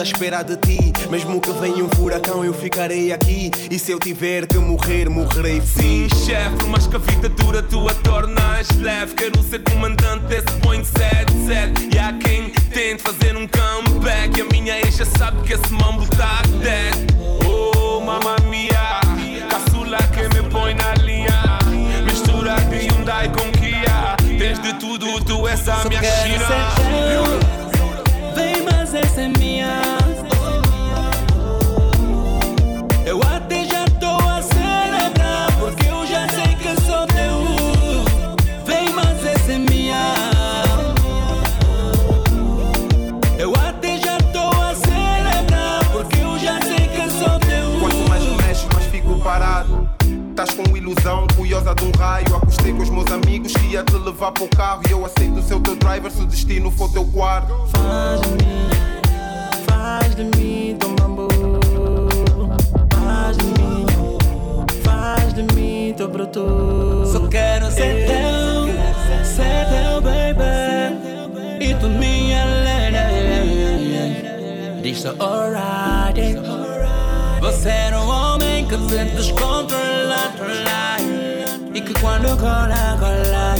escada à espera de ti Mesmo que venha um furacão eu ficarei aqui E se eu tiver que morrer, morrerei Sim, chefe, por mais que a vida dura, tu a tornas leve. Quero ser comandante desse point 77. E há quem tente fazer um comeback. E a minha ex já sabe que esse mambo tá dead. Oh, mamma mia, caçula que me põe na linha. Mistura de Hyundai com Kia. Tens de tudo, tu és a minha China. Ilusão, curiosa de um raio. Acostei com os meus amigos que ia te levar para o carro. E eu aceito ser o teu driver se o destino for teu quarto. Faz de mim, faz de mim teu mambo. Faz de mim, faz de mim teu broto. Só quero ser teu, ser teu baby. E tu minha lady. Diz só alright. Você era um homem que se descontrola. Que quando cola, cola.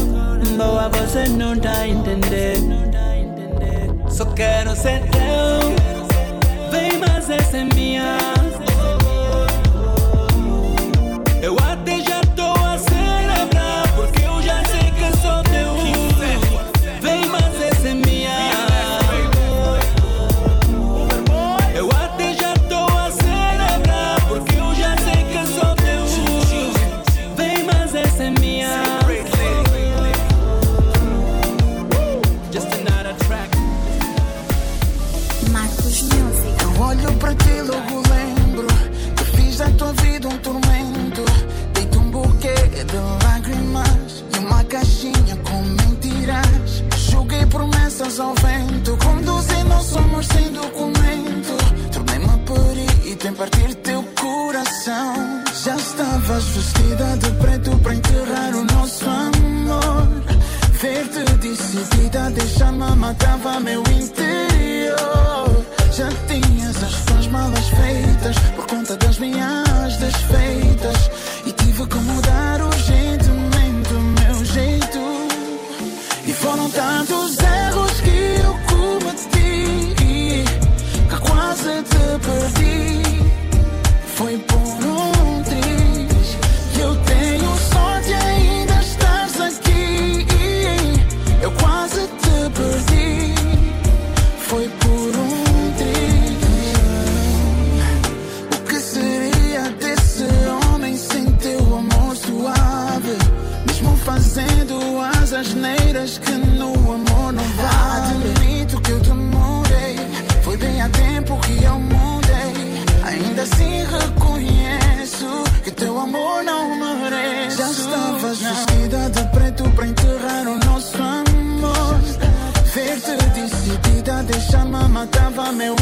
Boa, você não tá entendendo. Só quero ser teu Vem, mas essa é minha Eu Marcos Music. Eu olho para ti logo lembro Que fiz da tua vida um tormento. Deito um buquê de lágrimas E uma caixinha com mentiras. Joguei promessas ao vento Conduzi não somos sem documento. Tornei-me perito em partir teu coração. Já estavas vestida de preto para enterrar o nosso amor Ver-te decidida deixar-me matava meu interior. Já tinhas as tuas malas feitas Por conta das minhas desfeitas meu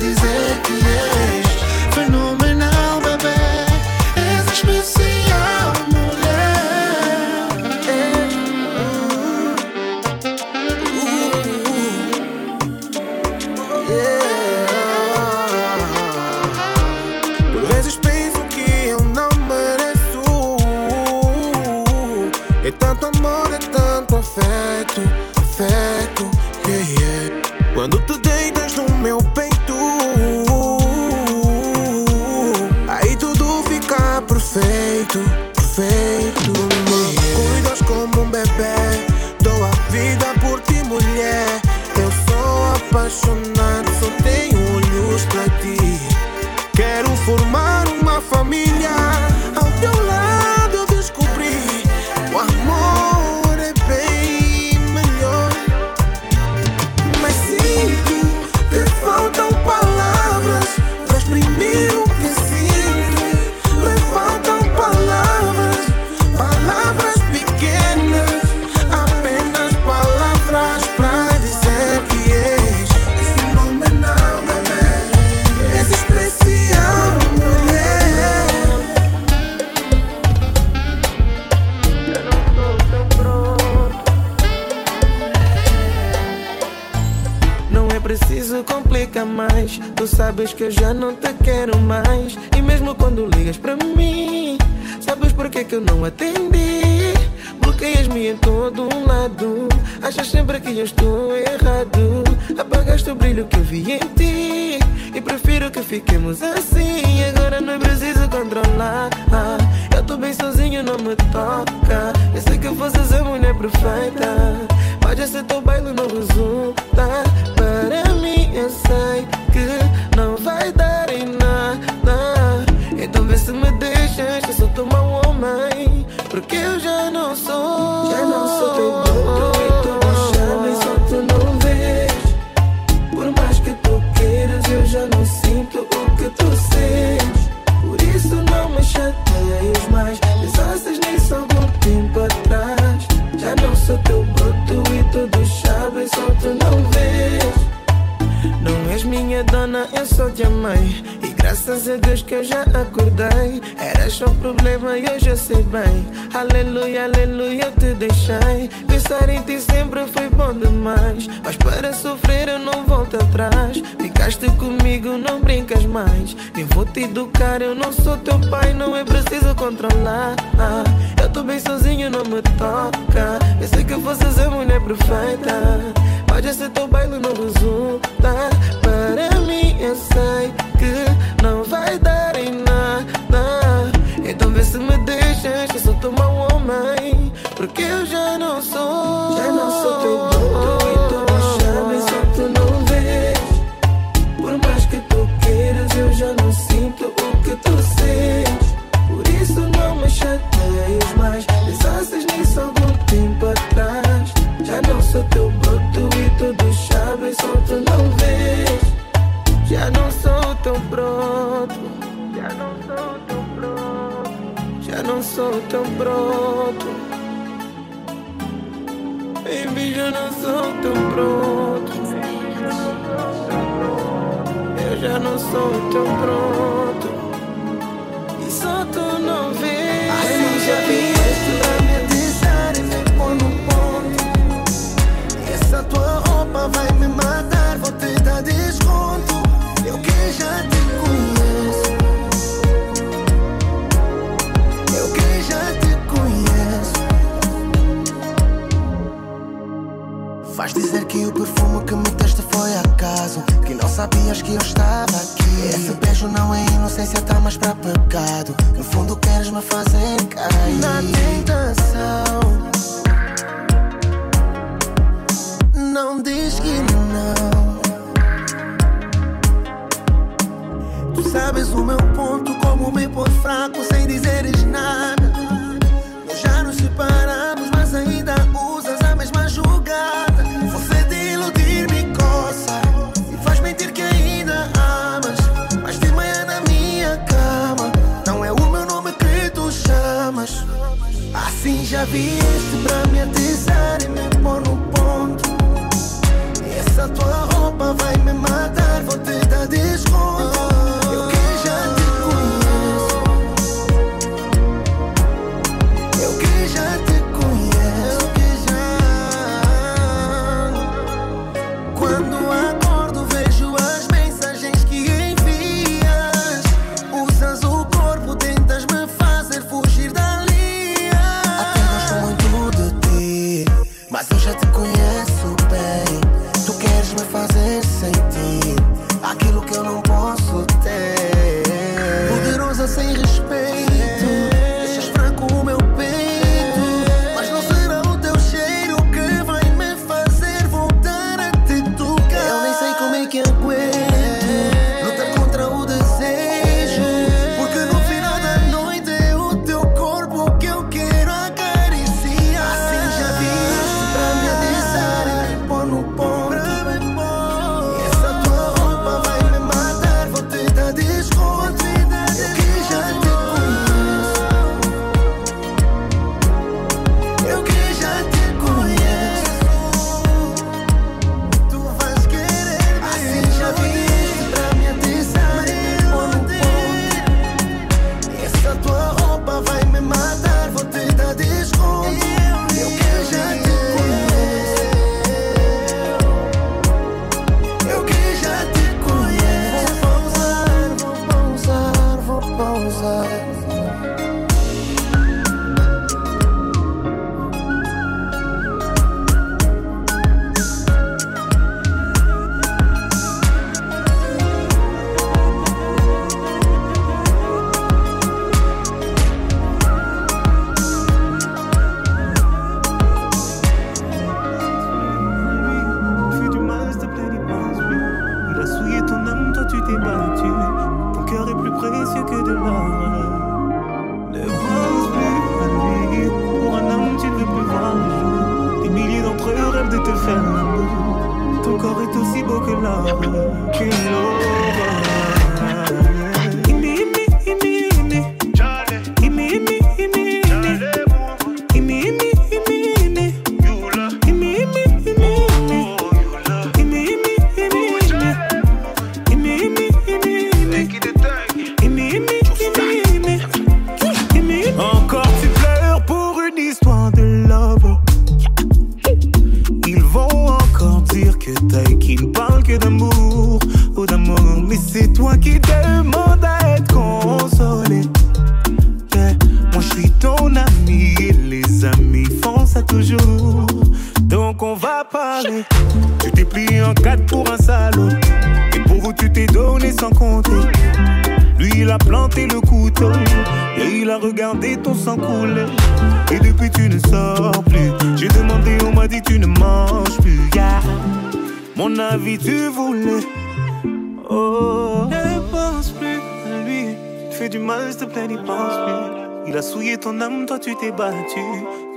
dizer que eu errado. Apagaste o brilho que eu vi em ti. E prefiro que fiquemos assim. Agora não é preciso controlar. Eu tô bem sozinho, não me toca. Eu sei que fosses a mulher perfeita. Mas esse teu baile não resulta. Para mim, eu sei que não vai dar em nada. Então vê se me deixas, eu sou teu mau homem. Porque eu já não sou. Já não sou dona, eu só te amei. E graças a Deus que eu já acordei. Era só problema e hoje eu sei bem. Aleluia, aleluia, eu te deixei. Pensar em ti sempre foi bom demais. Mas para sofrer eu não volto atrás. Ficaste comigo, não brincas mais. Nem vou te educar, eu não sou teu pai, não é preciso controlar. Eu tô bem sozinho, não me toca. Eu sei que fosses a mulher perfeita. Pode ser teu baile não resulta Para mim eu sei que não vai dar em nada. Então vê se me deixas eu sou teu mau homem. Porque não sou teu broto Baby, já não sou teu broto Eu já não sou teu broto E só tu não vês. Assim já vieste pra me e me pôr no ponto. Essa tua roupa vai me matar, vou te dar desconto. Eu que já Vais dizer que o perfume que me deste foi acaso. Que não sabias que eu estava aqui. Esse beijo não é inocência, tá mais pra pecado. No fundo, queres me fazer cair na tentação. não diz que não. Tu sabes o meu ponto, como me pôr fraco sem dizeres nada. Vai me matar, vou te dar desconto.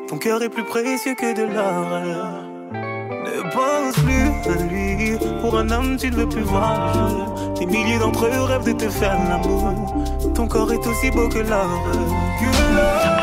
Ton cœur est plus précieux que de l'or. Ne pense plus à lui. Pour un homme, tu ne veux plus voir. Des milliers d'entre eux rêvent de te faire l'amour. Ton corps est aussi beau que l'or. Que l'or.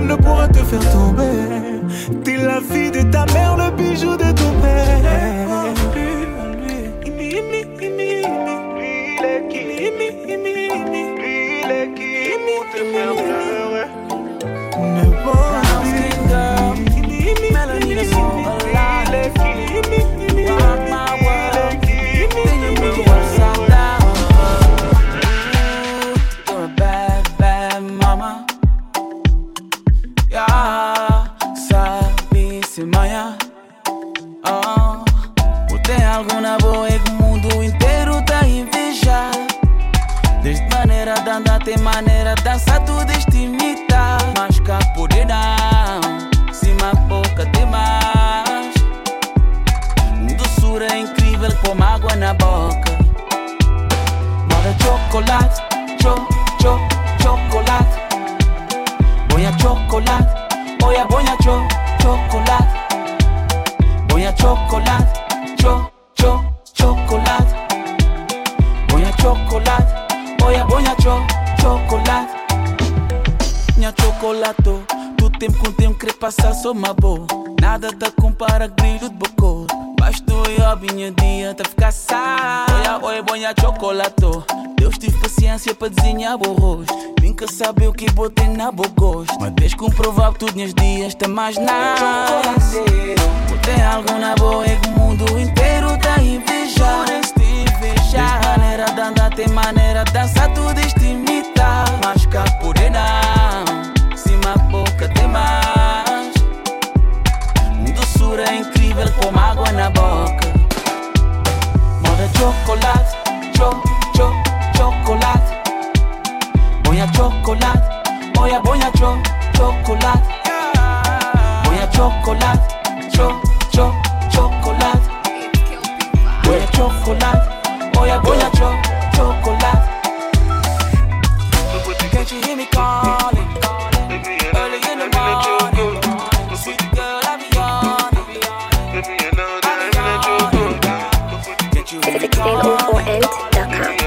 Ne pourra te faire tomber. T'es la fille de ta mère, le bijou de ton père. Est Desde maneira de andar tem maneira de dançar tudo este imita Mas cá por não, cima boca tem mais. Doçura é incrível como água na boca. Bora chocolate, cho, cho, chocolate. Boia chocolate, boia boia cho, chocolate. Boia chocolate, cho, cho, chocolate. Boia chocolate oya boya cho, chocolate. Minha chocolato, tu tempo com tempo querer passar só uma boa. Nada te compara brilho de bocô. Basta eu minha dia te ficar sá. Oia, oi, boia chocolato. Deus tive paciência para desenhar o rosto. Nunca sabe o que botei na boa gosto. Mas desde comprovar que tudo nos dias tem mais nada. Botei algo na boa e o mundo inteiro tá a Desde maneira de andar, tem maneira de dançar, tudo este imitar. Mas cá por cima boca tem mais. Doçura incrível como água na boca. Moda chocolate, cho, cho, chocolate. Boia chocolate, boia, boia, cho, chocolate. Boia chocolate, cho, cho, chocolate. Boia chocolate, boia, boia, cho, chocolate. Can't you hear me calling? Early in the morning. Sweet girl, I. I. Can't you hear me calling?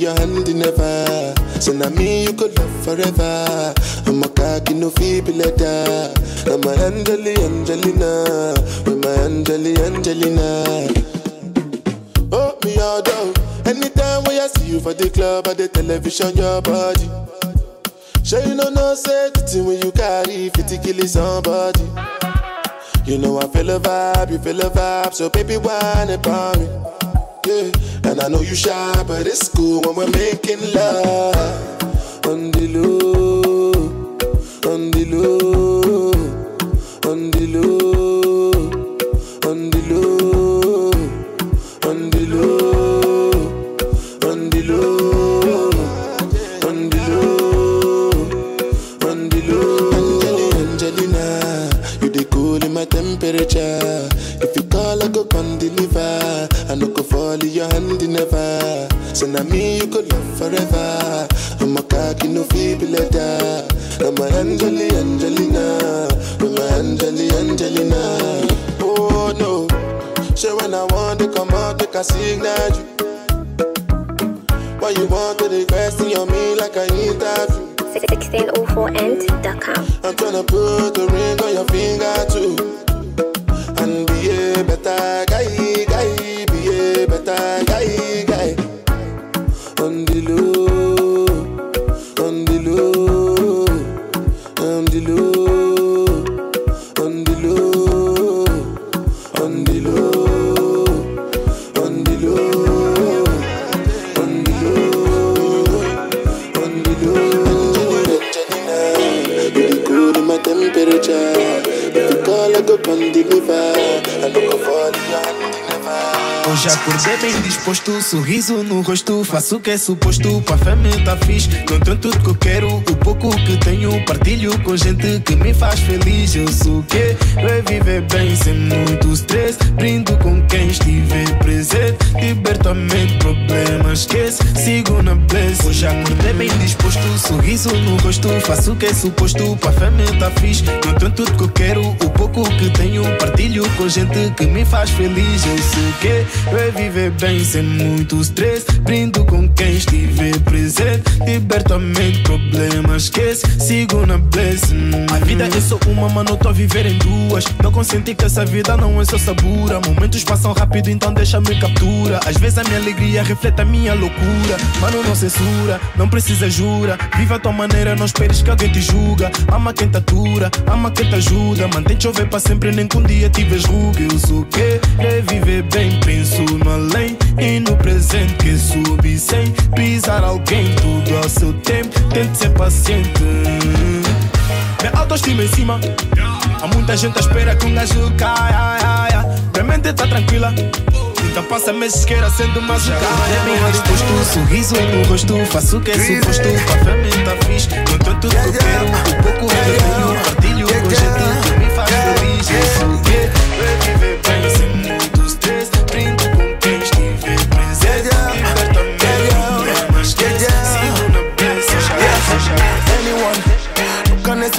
Your hand in never. So now me you could love forever. I'm a cocky no feeble letter. I'm a Angeli Angelina, with my Angeli Angelina. Oh, me all down. Anytime when I see you for the club or the television, your body. Sure you know no thing when you carry 50 kill somebody. You know I feel a vibe, you feel a vibe, so baby whine about me. Yeah, and I know you shy, but it's cool when we're making love. On the low, on the low, on the low, on the low, on the low, on the low, on the low, on the low. Angelina, you the cool my temperature. If you call, I go come deliver. I no go fall in your hand never. So now me you could love forever. I'm a cocky no feeble letter. I'm a Angeli Angelina, I'm a Angeli Angelina. Oh no, sure when I want to come out, make a signal you. Why you want to request on me like I interview? 1604ent.com. I'm tryna put a ring on your finger too. Disposto, sorriso no rosto. Faço o que é suposto, pra fama tá fixe. Tenho tudo que eu quero, o pouco que tenho. Partilho com gente que me faz feliz. Eu sou o que? É viver bem sem muito stress. Brindo com quem estiver presente. Liberto a mente, problemas esquece. Sigo na bless. Hoje acordei bem disposto, sorriso no rosto. Faço o que é suposto, pra fama tá fixe. Tenho tudo que eu quero, o pouco que tenho. Partilho com gente que me faz feliz. Eu sei o que é viver bem sem muito stress. Brindo com quem estiver presente. Liberto a mente, problemas esquece. Sigo na blessing. A vida é só uma, mano, tô a viver em duas. Não consenti que essa vida não é só sabura. Momentos passam rápido, então deixa-me captura. Às vezes a minha alegria reflete a minha loucura. Mano, não censura, não precisa jura. Viva a tua maneira, não esperes que alguém te julga. Ama quem te atura, ama quem te ajuda. Mantém chover para sempre, nem que um dia tiveres ruga. Eu sou o que é viver bem, penso no além e no presente. Que subi sem pisar alguém, tudo ao seu tempo. Tente ser paciente. Minha autoestima em cima. Há muita gente à espera que um gajo caia. Minha mente tá tranquila. Então passa meses que era sendo mais um cara É bem disposto, sorriso no rosto Faço o que é suposto, pra fama tá fixe Não tenho tudo que eu quero, o pouco que eu tenho Partilho com gente que me faz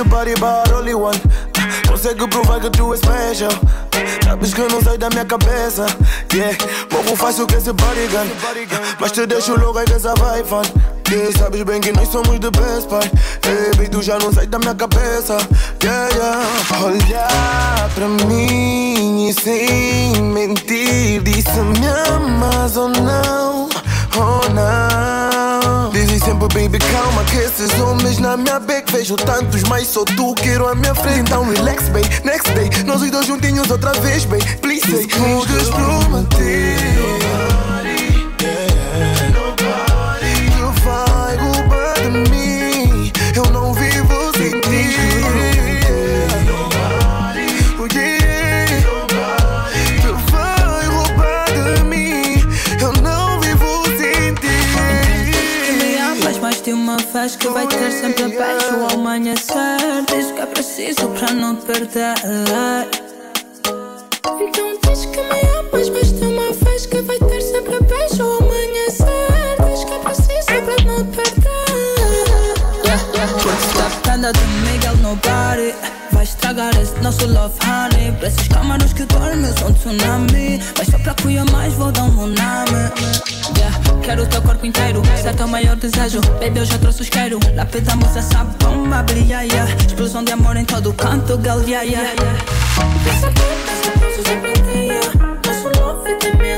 your body, but only one. Consegue provar que tu és special. Sabes que não sai da minha cabeça. Yeah, movo o que esse bodygun. Mas te deixo logo aí que essa vai fun. Yeah, sabes bem que nós somos the best pai. Hey, baby, tu já não sai da minha cabeça. Yeah, yeah. Olha pra mim e sem mentir. disse-me amas ou não. Oh, não sempre baby calma que esses homens na minha back Vejo tantos, mas só tu quero a minha frente. Então relax, baby, next day. Nós os dois juntinhos outra vez, baby, please say de uma vez que vai ter sempre beijo ao amanhecer. É diz o que é preciso pra não te perder. Então diz que me amas, mas. Nada Miguel no party Vai estragar esse nosso love honey. Para esses camarões que dormem são tsunami. Mas só pra cuia mais vou dar um nome. yeah, Quero o teu corpo inteiro, esse é teu maior desejo. Baby eu já trouxe os quero, lápisamos essa bomba Brilha, yeah. explosão de amor em todo canto Girl, yeah, yeah, que Pensa bem, pensa bem, se já Nosso love é de mim.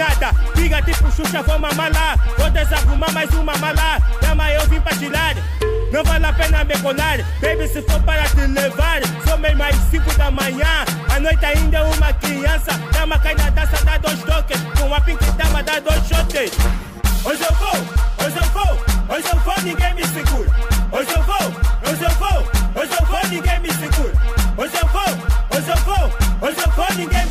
nada. Diga tipo Xuxa, vou mamar lá. Vou desarrumar mais uma mala. Dama, eu vim pra tirar. Não vale a pena me colar, baby, se for para te levar. Sou meio mais 5 da manhã. A noite ainda é uma criança. Dama cai na dança, dá dois toques. Com a pink dama, dá dois shotes. Hoje eu vou, hoje eu vou, hoje eu vou, ninguém me segura. Hoje eu vou, hoje eu vou, hoje eu vou, ninguém me segura. Hoje eu vou, hoje eu vou, hoje eu vou, ninguém me segura.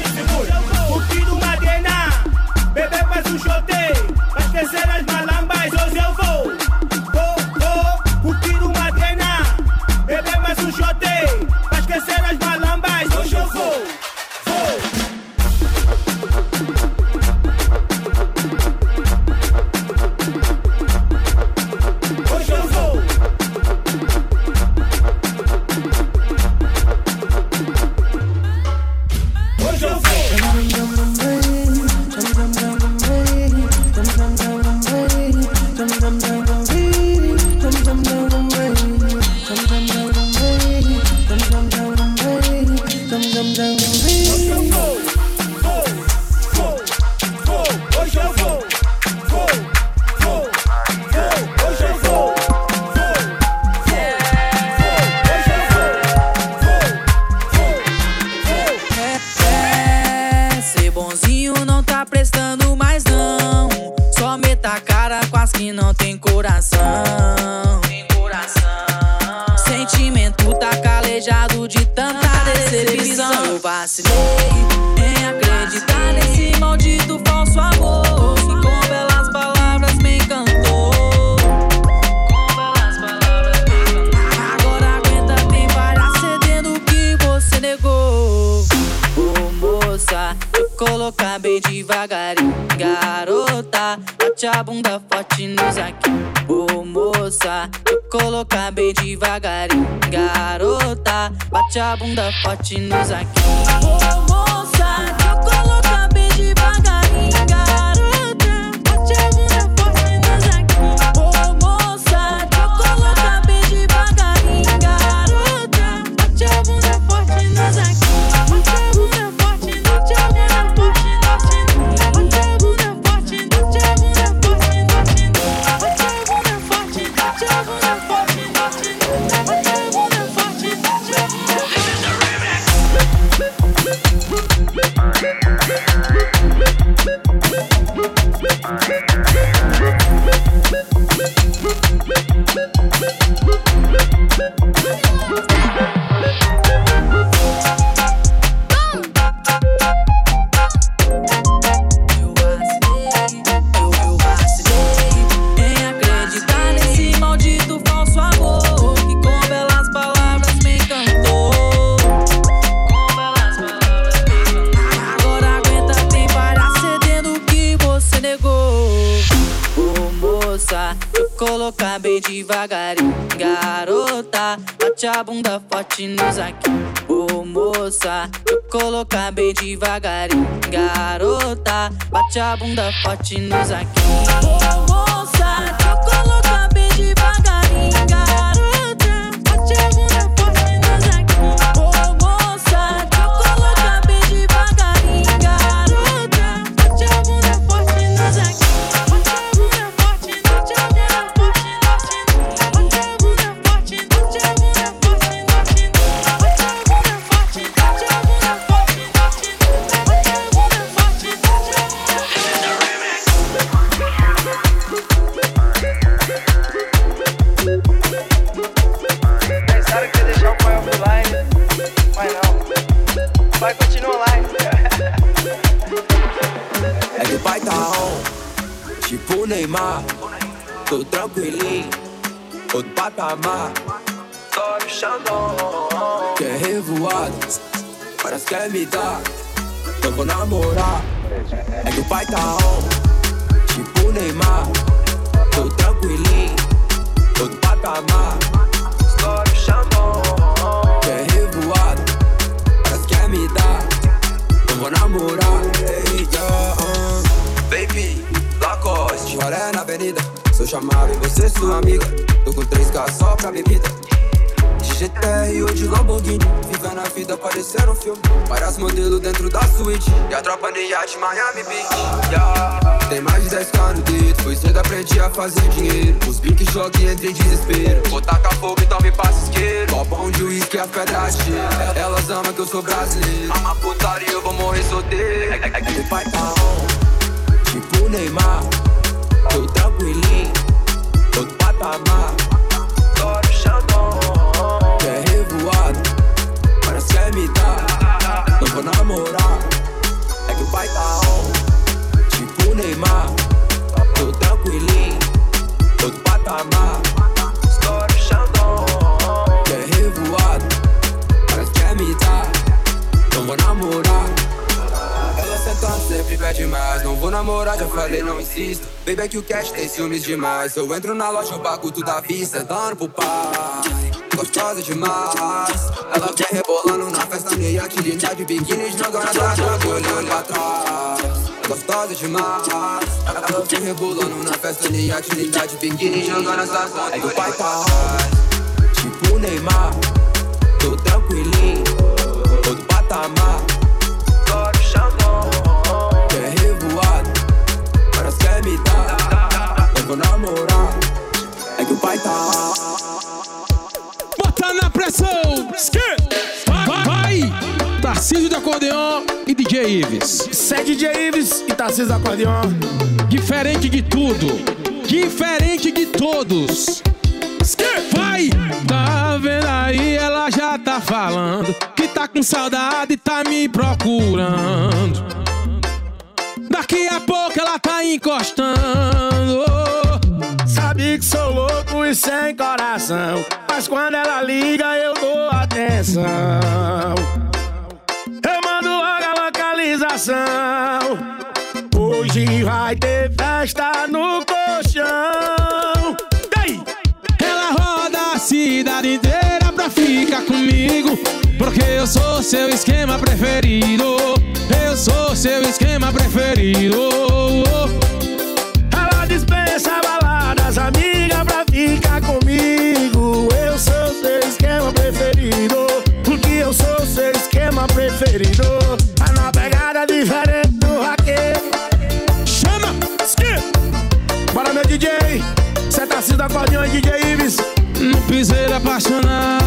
de tanta decepção. Eu vacilei em acreditar nesse maldito falso amor. Que com belas palavras me encantou. Com belas palavras me encantou. Agora aguenta, quem vai cedendo o que você negou. Ô moça, eu colocar bem devagarinho, garoto bote a bunda forte no aqui, Ô moça, eu colocar bem devagarinho. Garota, bate a bunda forte no aqui, Ô moça, eu colocar bem devagarinho. Garota, devagarinho. Garota, bate a bunda forte nos aqui. Ô moça, eu colocar bem devagarinho. Garota, bate a bunda forte nos aqui. Ô moça, eu colocar bem devagarinho. Garota, Tô tranquilinho, outro patamar. Só no Xandão, quer revoado, parece que quer me dar. Eu vou namorar. É que o pai tá on, tipo Neymar. Tô tranquilinho, outro patamar. Só no Xandão, quer revoado, parece que quer me dar. Eu vou namorar. Hey, yeah, uh. Baby, Lacoste, choré na avenida. Sou chamado e você sua amiga. Tô com 3K só pra bebida. De GTR ou de Lamborghini. Vivendo a vida parecer um filme. Várias modelos dentro da suíte. E a tropa de Miami Beach. Yeah. Tem mais de 10k no dedo. Foi cedo aprendi a fazer dinheiro. Os bink choque entre desespero. Vou tacar fogo, então me passa isqueiro. Copão de uísque, a pedra gelo. Elas amam que eu sou brasileiro. Ama putaria, eu vou morrer solteiro. É, é, é tá on. Tipo Neymar. Tô tranquilinho, outro patamar. No Xandão, quer revoado, parece que quer me. Não vou namorar, é que o pai tá on. Tipo Neymar, tô tranquilinho, outro patamar. No Xandão, quer revoado, parece que quer me. Não vou namorar. Sempre pede mais. Não vou namorar, já falei, não insisto. Baby, é que o cash tem ciúmes demais. Eu entro na loja, eu pago tudo à vista. Dando pro pai Gostosa demais. Ela vem rebolando na festa Meia que linda de biquíni Jogando atrás, olhando pra trás Gostosa demais. Ela vem rebolando na festa Meia que linda de biquíni Jogando atrás, é que o pai tá hot Tipo Neymar Tô tranquilinho Outro patamar vou namorar É que o pai tá Bota na pressão! Vai! vai. Tarcísio do acordeon e DJ Ives. Segue DJ Ives e Tarcísio do acordeon. Diferente de tudo. Diferente de todos. Vai! Tá vendo aí? Ela já tá falando que tá com saudade e tá me procurando. Sem coração. Mas quando ela liga, eu dou atenção. Eu mando logo a localização. Hoje vai ter festa no colchão. Ei! Ela roda a cidade inteira pra ficar comigo. Porque eu sou seu esquema preferido. Eu sou seu esquema preferido. Ela dispensa da acordeão e DJ Ives. No piseiro apaixonado.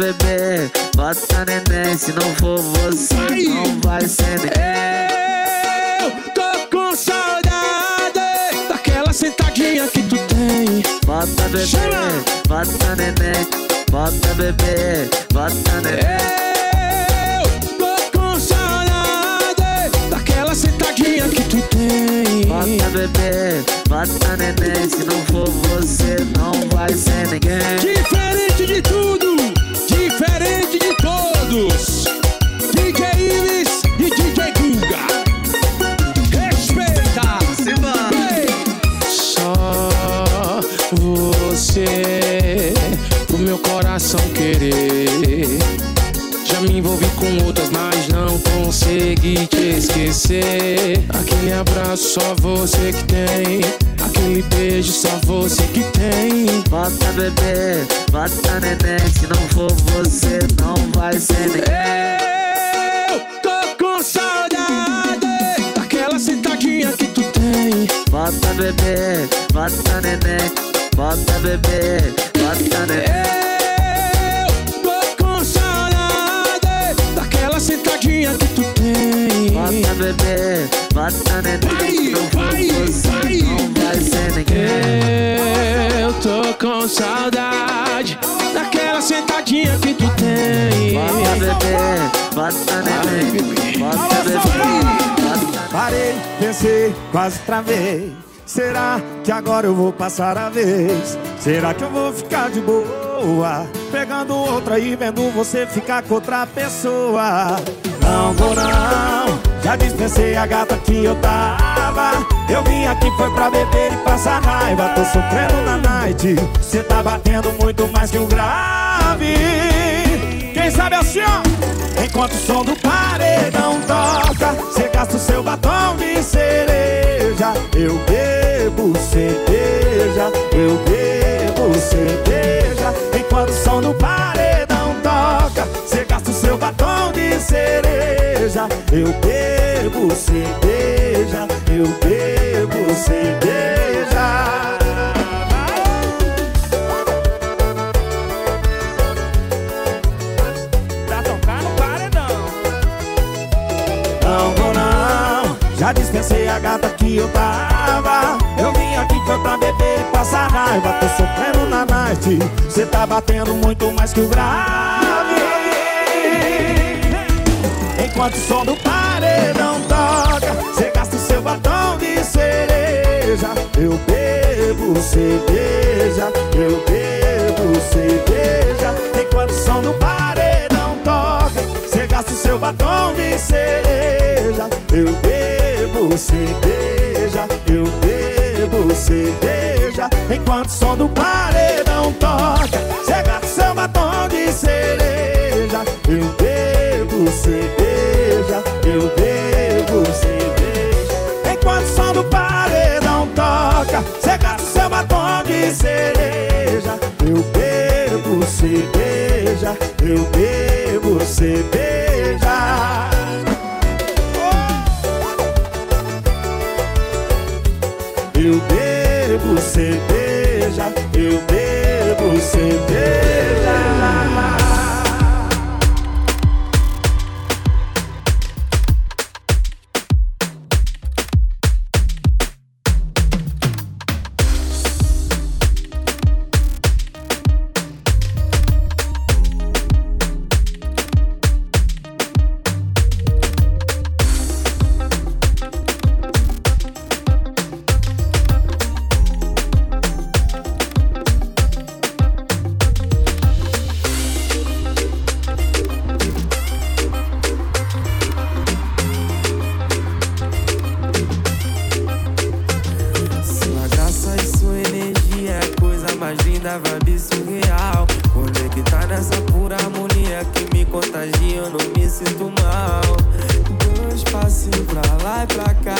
Bebê, bota neném. Se não for você, não vai ser ninguém. Eu tô com saudade daquela sentadinha que tu tem. Bota bebê, bota neném. Bota bebê, bota neném. Eu tô com saudade daquela sentadinha que tu tem. Bota bebê, bota neném. Se não for você, não vai ser ninguém. Diferente de tudo, todos. DJ Ives e DJ Guga. Respeita. Ei. Só você pro meu coração querer. Já me envolvi com outras, mas não consegui te esquecer. Aquele abraço só você que tem. Aquele beijo só você que tem. Bota bebê, bota neném. Se não for você, não vai ser ninguém. Eu tô com saudade daquela sentadinha que tu tem. Bota bebê, bota neném. Bota bebê, bota neném. Eu tô com saudade daquela sentadinha que tu Bota bebê, bota neném. Não for você, não vai ser ninguém. Eu tô com saudade daquela sentadinha que tu tem. Bota bebê, bota neném. Bota bebê, Parei, pensei, quase travei. Será que agora eu vou passar a vez? Será que eu vou ficar de boa? Pegando outra e vendo você ficar com outra pessoa. Não vou não, já dispensei a gata que eu tava. Eu vim aqui foi pra beber e passar raiva. Tô sofrendo na night, cê tá batendo muito mais que o grave. Quem sabe assim, ó, enquanto o som do paredão toca, cê gasta o seu batom de cereja. Eu bebo cerveja, eu bebo cerveja. Enquanto o som do paredão toca, cê gasta o seu batom de cereja. Eu bebo cerveja, eu bebo cerveja. Pra tocar no paredão. Não vou não, já dispensei a gata que eu tava. Aqui pra beber e passar raiva. Tô sofrendo na night, cê tá batendo muito mais que o grave. Enquanto o som do paredão toca, cê gasta o seu batom de cereja. Eu bebo cerveja, eu bebo cerveja. Enquanto o som do paredão toca, cê gasta o seu batom de cereja. Eu bebo cerveja, eu bebo cerveja. Enquanto o som do paredão toca, o seu batom de cereja. Eu bebo cerveja, eu bebo cerveja. Enquanto o som do paredão toca, o seu batom de cereja. Eu bebo cerveja, eu bebo cerveja. Cerveja, eu bebo cerveja. Pra lá e